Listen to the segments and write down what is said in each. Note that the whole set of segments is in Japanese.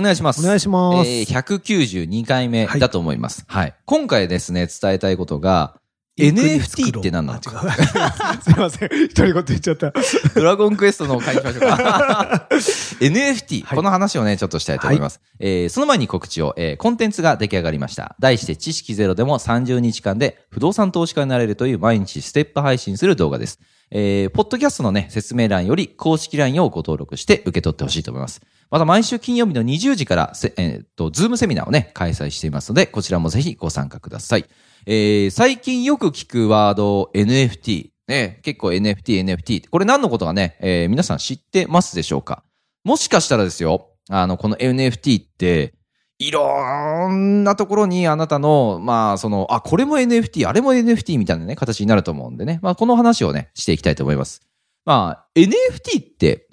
お願いします。お願いします。えー、192回目だと思います。はい。今回ですね、伝えたいことが、NFT って何なのか。すいません。一人言言っちゃった。ドラゴンクエストの会にしましょうか。NFT、はいこの話をね、ちょっとしたいと思います。えーその前に告知を、えーコンテンツが出来上がりました。題して知識ゼロでも30日間で不動産投資家になれるという毎日ステップ配信する動画です。えーポッドキャストのね、説明欄より公式 LINE をご登録して受け取ってほしいと思います。また毎週金曜日の20時から、えーっと、ズームセミナーをね、開催していますので、こちらもぜひご参加ください。えー最近よく聞くワード NFT。ね、結構 NFT、NFT。これ何のことかね、えー皆さん知ってますでしょうか？もしかしたらですよ、あの、この NFT って、いろんなところにあなたの、まあ、その、あ、これも NFT、あれも NFT みたいなね、形になると思うんでね。まあ、この話をね、していきたいと思います。まあ、NFT って、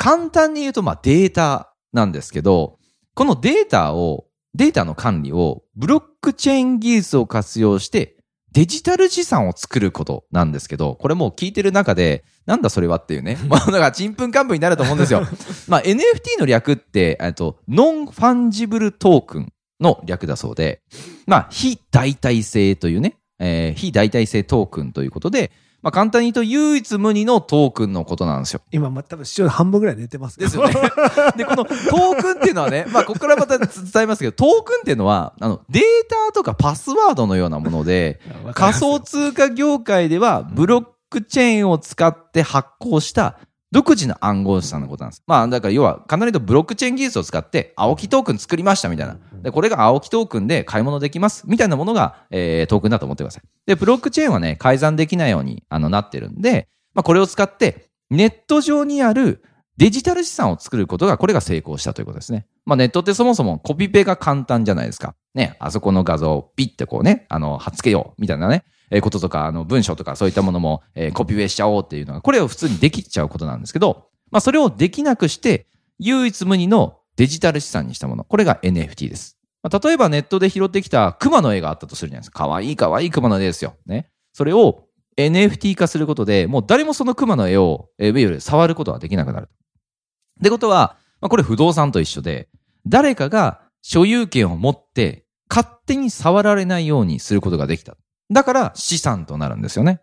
簡単に言うと、まあ、データなんですけど、このデータを、データの管理を、ブロックチェーン技術を活用して、デジタル資産を作ることなんですけど、これもう聞いてる中で、なんだそれはっていうね。まあ、だから、ちんぷんかんぷんになると思うんですよ。まあ、NFT の略って、えっと、 non-fungible token の略だそうで、まあ、非代替性というね、えー非代替性トークンということで、まあ、簡単に言うと唯一無二のトークンのことなんですよ。今、ま、多分視聴半分ぐらい寝てますですよね。で、このトークンっていうのはね、まあ、ここからまた伝えますけど、トークンっていうのは、あの、データとかパスワードのようなもので、仮想通貨業界では、ブロックチェーンを使って発行した独自の暗号資産のことなんです。まあ、だから要は、かなりとブロックチェーン技術を使って、青木トークン作りましたみたいな。で、これが青木トークンで買い物できますみたいなものが、えー、トークンだと思ってください。で、ブロックチェーンはね、改ざんできないように、あの、なってるんで、まあ、これを使って、ネット上にあるデジタル資産を作ることが、これが成功したということですね。まあ、ネットってそもそもコピペが簡単じゃないですか。ね、あそこの画像をピッてこうね、あの、貼っつけよう、みたいなね、えーこととか、あの、文章とかそういったものも、えーコピペしちゃおうっていうのが、これを普通にできちゃうことなんですけど、まあ、それをできなくして、唯一無二のデジタル資産にしたもの。これが NFT です。まあ、例えばネットで拾ってきた熊の絵があったとするじゃないですか。かわいいかわいい熊の絵ですよ。ね。それを NFT 化することで、もう誰もその熊の絵を、えー、いわゆる触ることはできなくなる。ってことは、まあ、これ不動産と一緒で、誰かが所有権を持って、勝手に触られないようにすることができた。だから資産となるんですよね。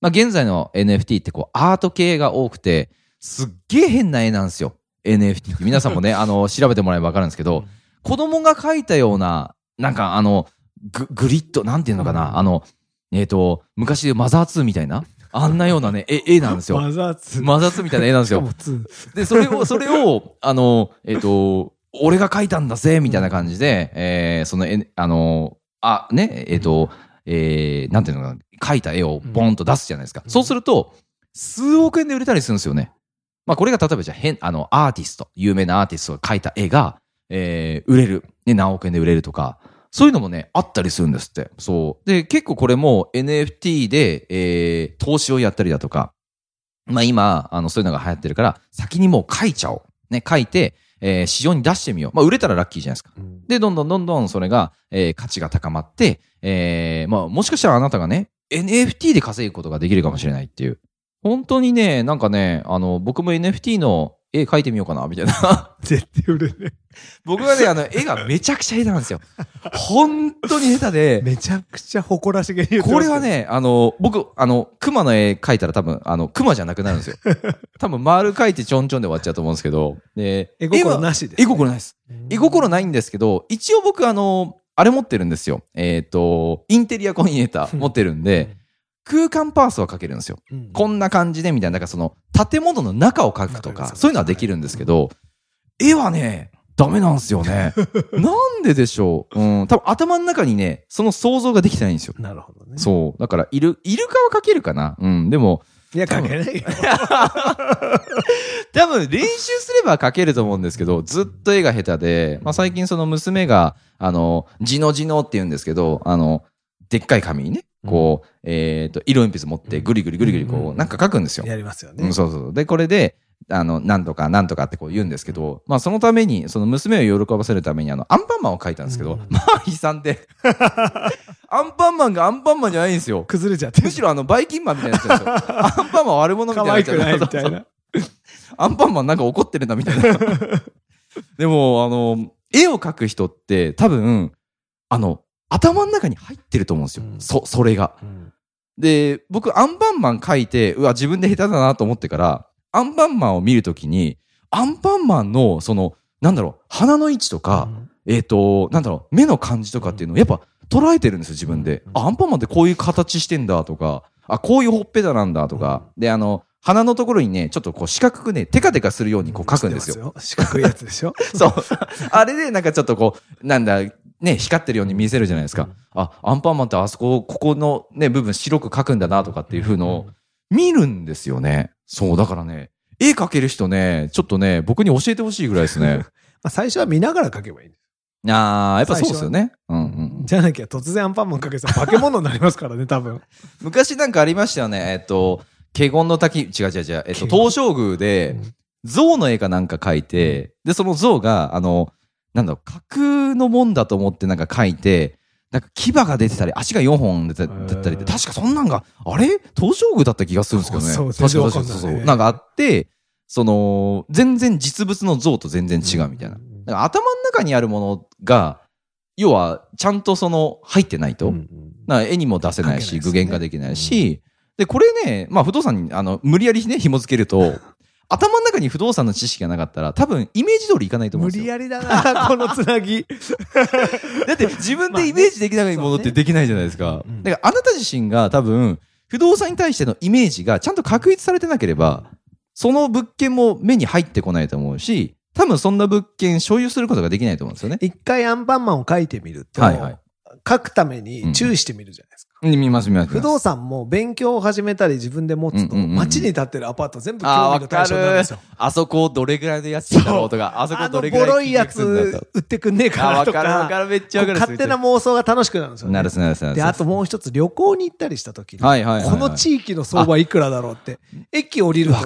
まあ、現在の NFT ってこうアート系が多くて、すっげえ変な絵なんですよ。NFT って皆さんもね、あの、調べてもらえばわかるんですけど、子供が描いたような、なんかあの、ググリッド、なんていうのかな、あの、えっ、と、昔でマザー2みたいな、あんなようなね、絵、絵なんですよ。マザー2。マザー2みたいな絵なんですよしか。も2。で、それを、それを、あの、えっ、と、俺が描いたんだぜ、みたいな感じで、えーその、え、あの、あ、ね、えっ、と、えーなんていうのかな、描いた絵をボンと出すじゃないですか。うんそうすると、数億円で売れたりするんですよね。まあ、これが例えばじゃあ変、あの、アーティスト、有名なアーティストが描いた絵が、えー売れる。ね、何億円で売れるとか、そういうのもね、あったりするんですって。そう。で、結構これも NFT で、えー投資をやったりだとか、まあ今、あの、そういうのが流行ってるから、先にもう書いちゃおう。ね、書いて、えー市場に出してみよう。まあ売れたらラッキーじゃないですか。で、どんどんどんどんそれが、えー価値が高まって、えーまあもしかしたらあなたがね、NFT で稼ぐことができるかもしれないっていう。本当にね、なんかね、あの、僕も NFT の絵描いてみようかな、みたいな。絶対売れね。僕はね、あの、絵がめちゃくちゃ下手なんですよ。本当に下手で、めちゃくちゃ誇らしげにこれは、ね、あの、僕、あの、熊の絵描いたら多分、あの、熊じゃなくなるんですよ。多分、丸描いてちょんちょんで終わっちゃうと思うんですけど、で、絵心はなしです。絵心ないです。絵心ないんですけど、一応僕、あの、あれ持ってるんですよ。えっ、と、インテリアコーディネーター持ってるんで、空間パースは描けるんですよ。うん、こんな感じで、みたいな、なんかその、建物の中を描くとか、そういうのはできるんですけど、絵はね、ダメなんですよね。なんででしょう？うん、多分頭の中にね、その想像ができてないんですよ。なるほどね。そう。だから、イル、イルカは描けるかな？うん。でも、いや、かけないよ。多分練習すれば書けると思うんですけど、ずっと絵が下手で、まあ最近その娘が、あの、字の字のって言うんですけど、あの、でっかい紙にね、こう、えっ、と、色鉛筆持ってぐりぐりぐりぐりこう、なんか書くんですよ。やりますよねうん、。そうそう。で、これで、あの、なんとかなんとかってこう言うんですけど、まあそのために、その娘を喜ばせるためにあの、アンパンマンを書いたんですけど、うんまあ悲惨で。アンパンマンがアンパンマンじゃないんですよ。崩れちゃって。むしろあの、バイキンマンみたいになっちゃうんですよ。アンパンマン悪者みたいになっちゃう可愛くないみたいな。アンパンマンなんか怒ってるんだみたいな。でも、あの、絵を描く人って多分、あの、頭の中に入ってると思うんですよ。うんそ、それが。で、僕、アンパンマン描いて、うわ、自分で下手だなと思ってから、アンパンマンを見るときに、アンパンマンの、その、なんだろう、鼻の位置とか、えっ、と、なんだろう、目の感じとかっていうのをやっぱ捉えてるんですよ、自分で。あ、アンパンマンってこういう形してんだとか、あ、こういうほっぺたなんだとか、で、あの、鼻のところにね、ちょっとこう四角くね、テカテカするようにこう書くんですよ。よ。四角いやつでしょ？そう。あれでなんかちょっとこう、なんだ、ね、光ってるように見せるじゃないですか。あ、アンパンマンってあそこ、ここのね、部分白く書くんだなとかっていう風のを見るんですよね。そう、だからね、絵描ける人ね、ちょっとね、僕に教えてほしいぐらいですね。まあ最初は見ながら描けばいいんです。あー、やっぱそうですよね。うんうん。じゃなきゃ突然アンパンマンかけたら化け物になりますからね、多分。昔なんかありましたよね。えっと、華厳の滝、違う違う違う、えっと、東照宮で、象の絵かなんか描いて、で、その象が、あの、なんだろう、架空のもんだと思ってなんか描いて、なんか牙が出てたり、足が4本出てたりで、へー確かそんなんが、あれ？東照宮だった気がするんですけどね。そう確か確かそうそう。なんかあって、その、全然実物の像と全然違うみたいな。だから頭の中にあるものが、要は、ちゃんとその、入ってないと、うん絵にも出せないし、具現化できないし、で、これね、まあ不動産に、あの、無理やりね、紐付けると、頭の中に不動産の知識がなかったら、多分イメージ通りいかないと思うんですよ。無理やりだな、このつなぎ。だって自分でイメージできないものってできないじゃないですか。だからあなた自身が多分、不動産に対してのイメージがちゃんと確立されてなければ、その物件も目に入ってこないと思うし、多分そんな物件所有することができないと思うんですよね。一回アンパンマンを描いてみると、はいはい描くために注意してみるじゃないですか。うん見ます見ます。不動産も勉強を始めたり自分で持つと、街に建ってるアパート全部興味の対象になるんですよ。あそこどれぐらいでやってんだろうとか、あそこどれぐらいボロいやつと売ってくんねえかあ、なとわかるわかか、る、めっちゃわかる。勝手な妄想が楽しくなるんですよね。なるすなるすなるす。で、あともう一つ旅行に行ったりした時に、この地域の相場いくらだろうって、駅降りると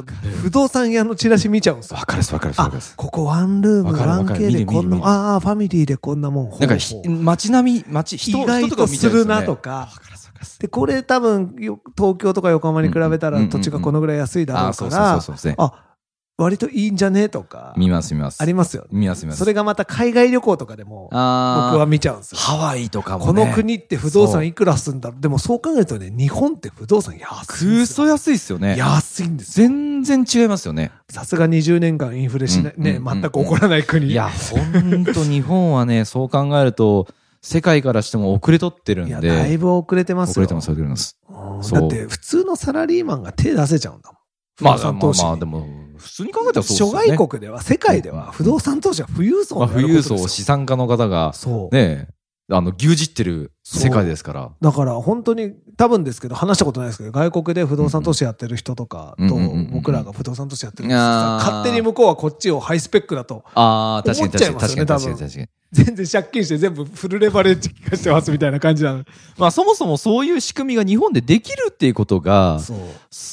不動産屋のチラシ見ちゃうんですよ。わ。かるっすわかるっすわあかる。ここワンルーム、わかるわかる。1K でこんなああ、ファミリーでこんなもん。なんか街並み、街、人、とかとするなとかで、これ多分、よ東京とか横浜に比べたら土地がこのぐらい安いだろうそうから。あ、割といいんじゃね？とか、見ます見ます。ありますよね。見ます見ます。それがまた海外旅行とかでも、僕は見ちゃうんですよ。ハワイとかもね。この国って不動産いくらすんだろうでもそう考えるとね、日本って不動産安いんくですよ。そ安いっすよね。安いんですよ。全然違いますよね。さすが20年間インフレしない、ね、うんうん全く起こらない国。いや、ほんと日本はね、そう考えると、世界からしても遅れとってるんいや、で。だいぶ遅れてますよ。遅れてます、遅れてます。だって、普通のサラリーマンが手出せちゃうんだもん。まあ、不動まあ産投資にまあ、でも、普通に考えたらそうですよ諸ね。外国では、世界では不動産投資は富裕層まあ、富裕層、資産家の方が、そう。ね、あの、牛耳ってる世界ですから。だから本当に多分ですけど話したことないですけど外国で不動産投資やってる人とかと僕らが不動産投資やってるんいやですー勝手に向こうはこっちをハイスペックだとああ、確かに確かに思っちゃい確かますよねに確かに確かに。全然借金して全部フルレバレッジ効かしてますみたいな感じなの。まあそもそもそういう仕組みが日本でできるっていうことが、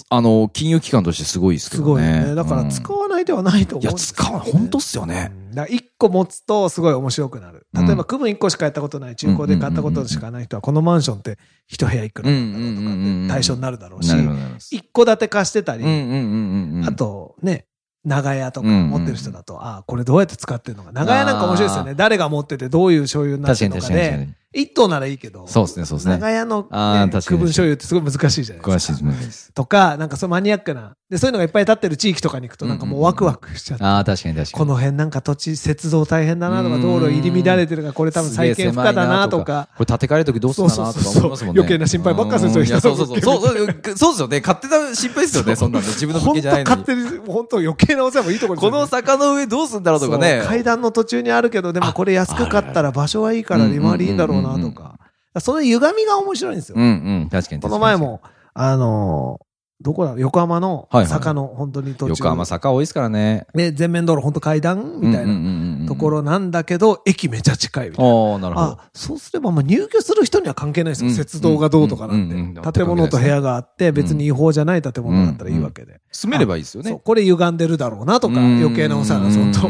あの、金融機関としてすごいですけすどね。ごいよね。だからうん使わない手はないと思いうや、んですよね。使わない。本当っすよね。うんだから一個持つとすごい面白くなる。例えば区分一個しかやったことない、中古で買ったことしかない人は、このマンションって一部屋いくらなんだろうとかって対象になるだろうしな、るほどなるほど。一戸建て貸してたり。あ、とね、長屋とか持ってる人だと、ああ、これどうやって使ってるのか。長屋なんか面白いですよね。誰が持っててどういう所有になってるのかで、確かに確かに。一棟ならいいけど、そうですね、そうですね。長屋の、ね区分所有ってすごい難しいじゃない詳しいですか。です。とか、なんかそうマニアックな。で、そういうのがいっぱい立ってる地域とかに行くとなんかもうワクワクしちゃって。ああ、確かに確かに。この辺なんか土地、鉄道大変だなとか、うん道路入り乱れてるから、これ多分再建不可だなとか。これ建て替えるときどうすんだなとか思いますもんね。そうそうそう余計な心配ばっかするんですようんいやそうそうそう。そうそうそうですよね。勝手な心配ですよね、そんなんで。自分の物本当件じゃないのに。勝手に、本当余計なお世話もいいところこの坂の上どうすんだろうとかね。階段の途中にあるけど、でもこれ安く買ったら場所はいいから利回りいいんだろうなとか。その歪みが面白いんですようん。うん、確かに。この前も、あのー、どこだ？横浜のはいはい坂の本当に途中。横浜坂多いですからね。で、全面道路本当階段？みたいななところなんだけど、駅めちゃ近いみたいな。ああ、なるほど。あ、そうすれば、まあ入居する人には関係ないですよ。うん鉄道がどうとかなんうんうんうんて。建物と部屋があって、別に違法じゃない建物だったらいいわけで。住めればいいですよそう、ね。これ歪んでるだろうなとか、うん余計なお世話がそのと。こ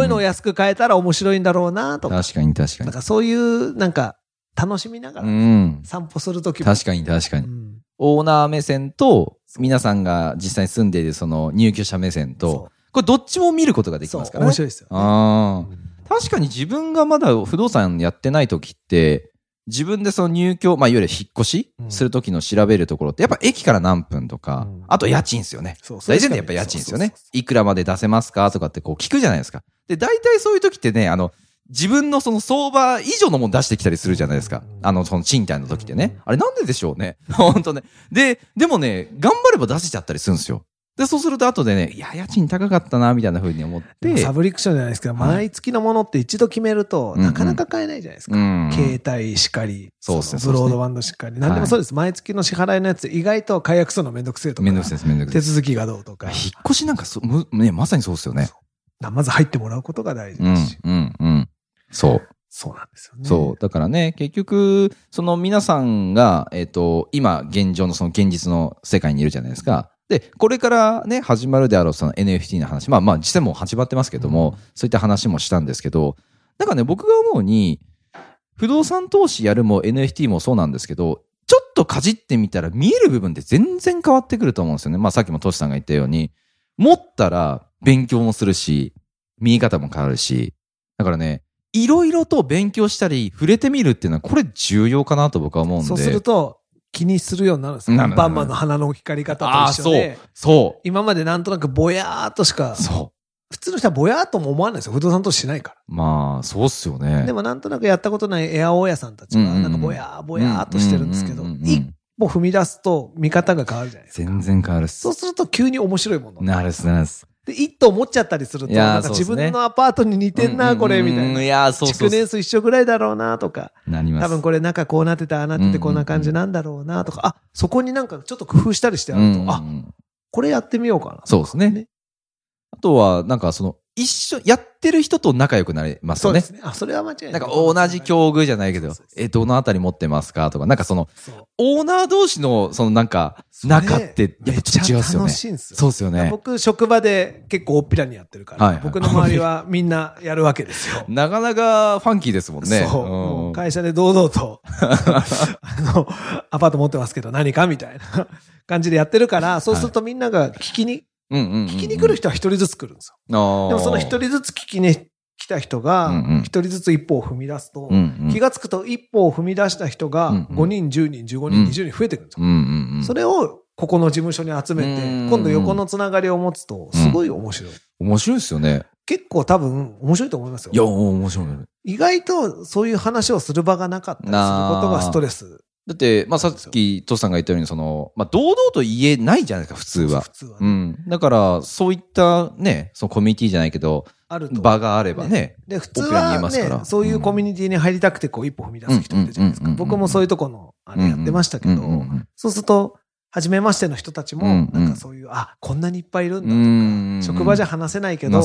ういうのを安く買えたら面白いんだろうなとか。確かに確かに。なんかそういう、なんか、楽しみながうらん。散歩するときも。確かに確かに。うんオーナー目線と、皆さんが実際に住んでいるその入居者目線と、そこれどっちも見ることができますからね。面白いですよね。確かに自分がまだ不動産やってない時って、自分でその入居、まあ、いわゆる引っ越しうんする時の調べるところって、やっぱ駅から何分とか、うんあと家賃ですよね。そう大前提やっぱ家賃ですよね。いくらまで出せますかとかってこう聞くじゃないですか。で、大体そういう時ってね、あの、自分のその相場以上のもの出してきたりするじゃないですかう。んあの、その賃貸の時ってねうん。あれなんででしょうね。本当ね。で、でもね、頑張れば出せちゃったりするんですよ。で、そうすると後でね、いや、家賃高かったな、みたいな風に思って。サブリクションじゃないですけど、はい毎月のものって一度決めると、うんうんなかなか買えないじゃないですか。うん。携帯しかり、そうっすねのブロードバンドしかり。何でもそうです。毎月の支払いのやつ、意外と解約するのめんどくせえとか。めんどくさいです、めんどくさいです。手続きがどうとか。引っ越しなんかそ、むね、まさにそうですよね。まず入ってもらうことが大事うんですし。、うん、うん。そう。そうなんですよね。そう。だからね、結局、その皆さんが、えっ、と、今、現状のその現実の世界にいるじゃないですか。で、これからね、始まるであろうその NFT の話。まあまあ、実際もう始まってますけども、うんそういった話もしたんですけど、なんかね、僕が思うに、不動産投資やるも NFT もそうなんですけど、ちょっとかじってみたら見える部分って全然変わってくると思うんですよね。まあさっきもトシさんが言ったように、持ったら勉強もするし、見え方も変わるし、だからね、いろいろと勉強したり、触れてみるっていうのは、これ重要かなと僕は思うんで。そうすると、気にするようになるんですよ。アンパンマンの鼻の光り方と一緒で。。そ今までなんとなくぼやーっとしかう。、そう。普通の人はぼやーっとも思わないですよ。不動産投資しないかまあ、そうっすよら。ね。でもなんとなくやったことないエア大家さんたちは、なんかぼやーぼやーっとしてるんですけど一歩踏み出すと見方が変わるじゃないですか。全然変わるっすそう。すると急に面白いもの。なるっす、なるっす。で、一棟持っちゃったりすると、なんか自分のアパートに似てんな、これ、みたいな。うんいやー、そう築年数一緒ぐらいだろうな、とか。なります。多分これ中こうなってて、ああなっててこんな感じなんだろうな、とか。あ、そこになんかちょっと工夫したりしてあると、あ、うんこれやってみようかな。そうですねねあとは、なんかその、一緒、やってる人と仲良くなれますよね。そうですね。あ、それは間違いない。なんか同じ境遇じゃないけどえ、どのあたり持ってますか？とか、なんかその、オーナー同士の、そのなんか、仲って、やっぱちょっと違うっすよね楽。しいんですよ。そうっすよね。僕、職場で結構大っぴらにやってるから、はいはい僕の周りはみんなやるわけですよ。なかなかファンキーですもんね。そう。もう会社で堂々と、あの、アパート持ってますけど何かみたいな感じでやってるから、そうするとみんなが聞きに、うんうんうんうん聞きに来る人は一人ずつ来るんですよ。でもその一人ずつ聞きに来た人が一人ずつ一歩を踏み出すと、気がつくと一歩を踏み出した人がうんうん5人、10人、15人、20人増えてくるんですよ。それをここの事務所に集めて、うん今度横のつながりを持つと、すごい面白い。面白いですよね。結構多分面白いと思いますよ。いや、面白い。意外とそういう話をする場がなかったりすることがストレス。だって、まあ、さっき、トシさんが言ったように、その、まあ、堂々と言えないじゃないですか、普通は普。通はね、うん。だから、そういったね、そのコミュニティじゃないけど、あると。場があればね。で、普通はますからね、そういうコミュニティに入りたくて、こう、一歩踏み出す人いるじゃないですか。僕もそういうとこの、あれやってましたけど、そうすると、初めましての人たちも、なんかそういう、あ、こんなにいっぱいいるんだうんとか、職場じゃ話せないけど、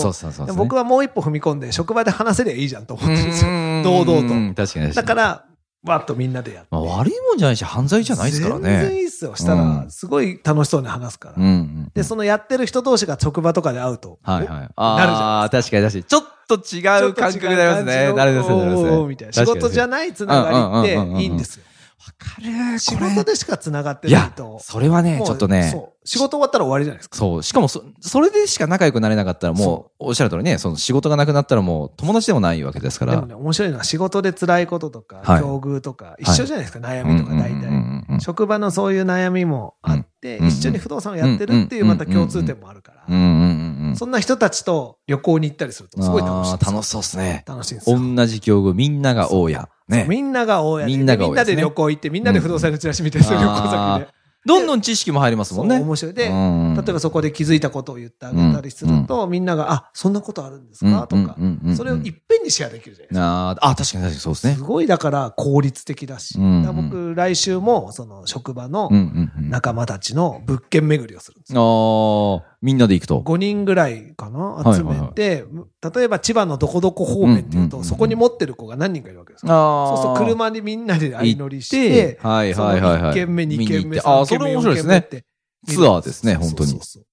僕はもう一歩踏み込んで、職場で話せりゃいいじゃんと思ってるんですよ。堂々と。だから、わっとみんなでやって。まあ、悪いもんじゃないし、犯罪じゃないですから全然ね。いいっすよ。したら、うんすごい楽しそうに話すから。うんうん。で、そのやってる人同士が職場とかで会うと。はいはい。おなるじゃああ、確かに確かに。ちょっと違う感覚になりますね。なるほど、なるほど。みたいな。仕事じゃないつながりっていいんですよ。わかる。仕事でしかつながっていやないと。、それはね、ちょっとね。仕事終わったら終わりじゃないですか。そう。しかもそ、それでしか仲良くなれなかったら、も、そうおっしゃる通りね、その仕事がなくなったらもう友達でもないわけですから。でもね、面白いのは仕事で辛いこととか、はい境遇とか、一緒じゃないですか、悩みとか大体。職場のそういう悩みもあって、うん一緒に不動産をやってるっていうまた共通点もあるから。うんうん。そんな人たちと旅行に行ったりすると、すごい楽しいんです楽しそうですね。楽しいんですよ。同じ境遇、みんなが大家。ね。みんなが大家で、みんなが大家みんなで旅行行って、みんなで不動産のチラシ見て、そういう旅行先で。どんどん知識も入りますもんね。面白い。で、うん例えばそこで気づいたことを言ってあげたりすると、みんなが、あ、そんなことあるんですか？とか、それをいっぺん遍にシェアできるじゃないですか。あーあ、確かに確かにそうですねす。ごいだから効率的だし。僕、来週も、その職場の。仲間たちの物件巡りをするんですよ。みんなで行くと。5人ぐらいかな集めて、例えば千葉のどこどこ方面っていうと、そこに持ってる子が何人かいるわけですそうすると車にみんなで相乗りして、はいはいはいはい。1軒目、2軒目、見に行ってああ、3それ軒目、4面白いですね。軒目って。ツアーですね本当にそうそう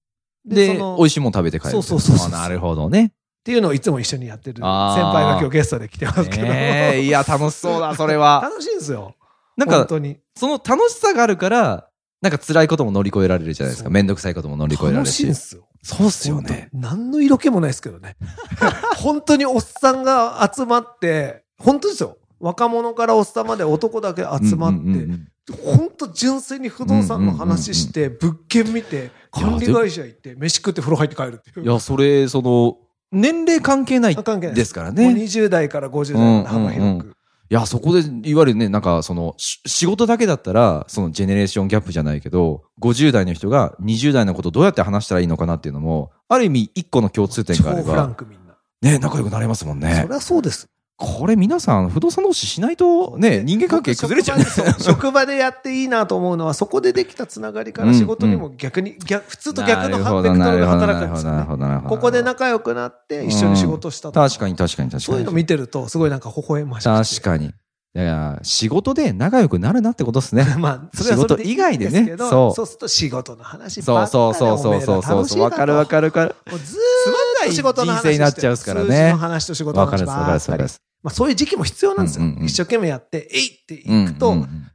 で、美味しいもの食べて帰る。そうそうそうそうあなるほどね。っていうのをいつも一緒にやってる先輩が今日ゲストで来てますけど。ええいや、楽しそうだ、それは。楽しいんですよ。なんか、本当に。その楽しさがあるから、なんか辛いことも乗り越えられるじゃないですか。めんどくさいことも乗り越えられる楽しいん。すよ。そうっすよね。何の色気もないですけどね。本当におっさんが集まって、本当ですよ。若者からおっさんまで男だけ集まって、本当純粋に不動産の話して、物件見て、管理会社行って、飯食って風呂入って帰るっていう。いや、それ、その、年齢関係ない関係ないですからもうね。い20代から50代まで幅広く。や、そこで、いわゆるね、なんか、その、し仕事だけだったら、その、ジェネレーションギャップじゃないけど、50代の人が20代のことどうやって話したらいいのかなっていうのも、ある意味、一個の共通点超があれば。ね、仲良くなれますもんねそ。りゃそうです。これ皆さん、不動産投資しないと、ね、人間関係崩れちゃう職場でやっていいなと思うのは、そこでできたつながりから仕事にも逆に、逆普通と逆のハンベクトルで働くんですよね。ここで仲良くなって一緒に仕事したと確かに確かに確かに。そういうの見てると、すごいなんか微笑ましくて確かに。いや、仕事で仲良くなるなってことですね。まあ、それはそれでいい仕事以外でねそうそうすると仕事の話そうそうそうそうそうそうそう。わかるわかる。るわかる。もうずーっと仕事の話人生になっちゃうからね数字の話と仕事の話わかるわかるわかる。まあそういう時期も必要なんですよ。うんうんうん一生懸命やって、えいってうんいくと、うんうん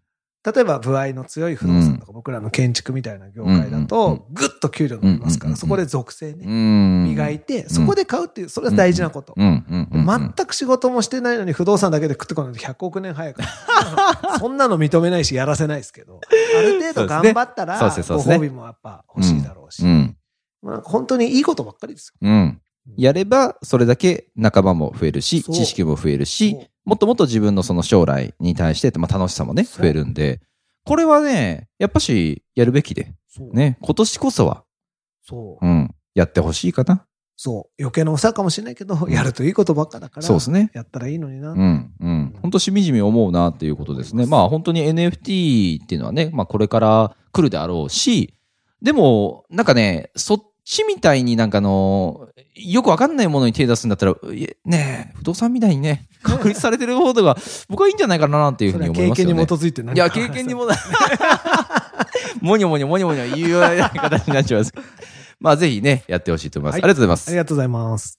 例えば、部合の強い不動産とか、僕らの建築みたいな業界だうんうんうんと、ぐっと給料伸びますから、うんうんうんそこで属性ね、うん。磨いて、そこで買うっていう、それは大事なこと。うんうんうんうん。全く仕事もしてないのに不動産だけで食ってこないと100億年早いから。そんなの認めないし、やらせないですけど、ある程度頑張ったら、ご褒美もやっぱ欲しいだろうしう。ん。まあ本当にいいことばっかりですよ。うん。やれば、それだけ仲間も増えるし、知識も増えるしもっともっと自分のその将来に対して、まあ楽しさもね、増えるんで、これはね、やっぱし、やるべきで。ね、今年こそは、そう。うん、やってほしいかな。そう。余計なお世話かもしれないけど、やるといいことばっかだから。そうですね。やったらいいのにな。うん、うん。本当しみじみ思うなっていうことですね。まあ本当に NFT っていうのはね、まあこれから来るであろうし、でも、なんかね、そっちみたいになんかあの、よくわかんないものに手出すんだったら、ねえ、不動産みたいにね、確立されてる方が僕はいいんじゃないかなっていうふそうに思いますよね。経験に基づいて何いや、経験にもな、もにょもにょもにょもにょ言うような形になっちゃいます。まあぜひね、やってほしいと思います。はいありがとうございますあり。がとうございます。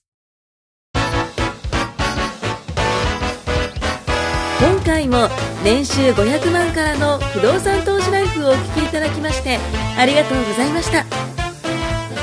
今回も年収500万からの不動産投資ライフをお聞きいただきましてありがとうございました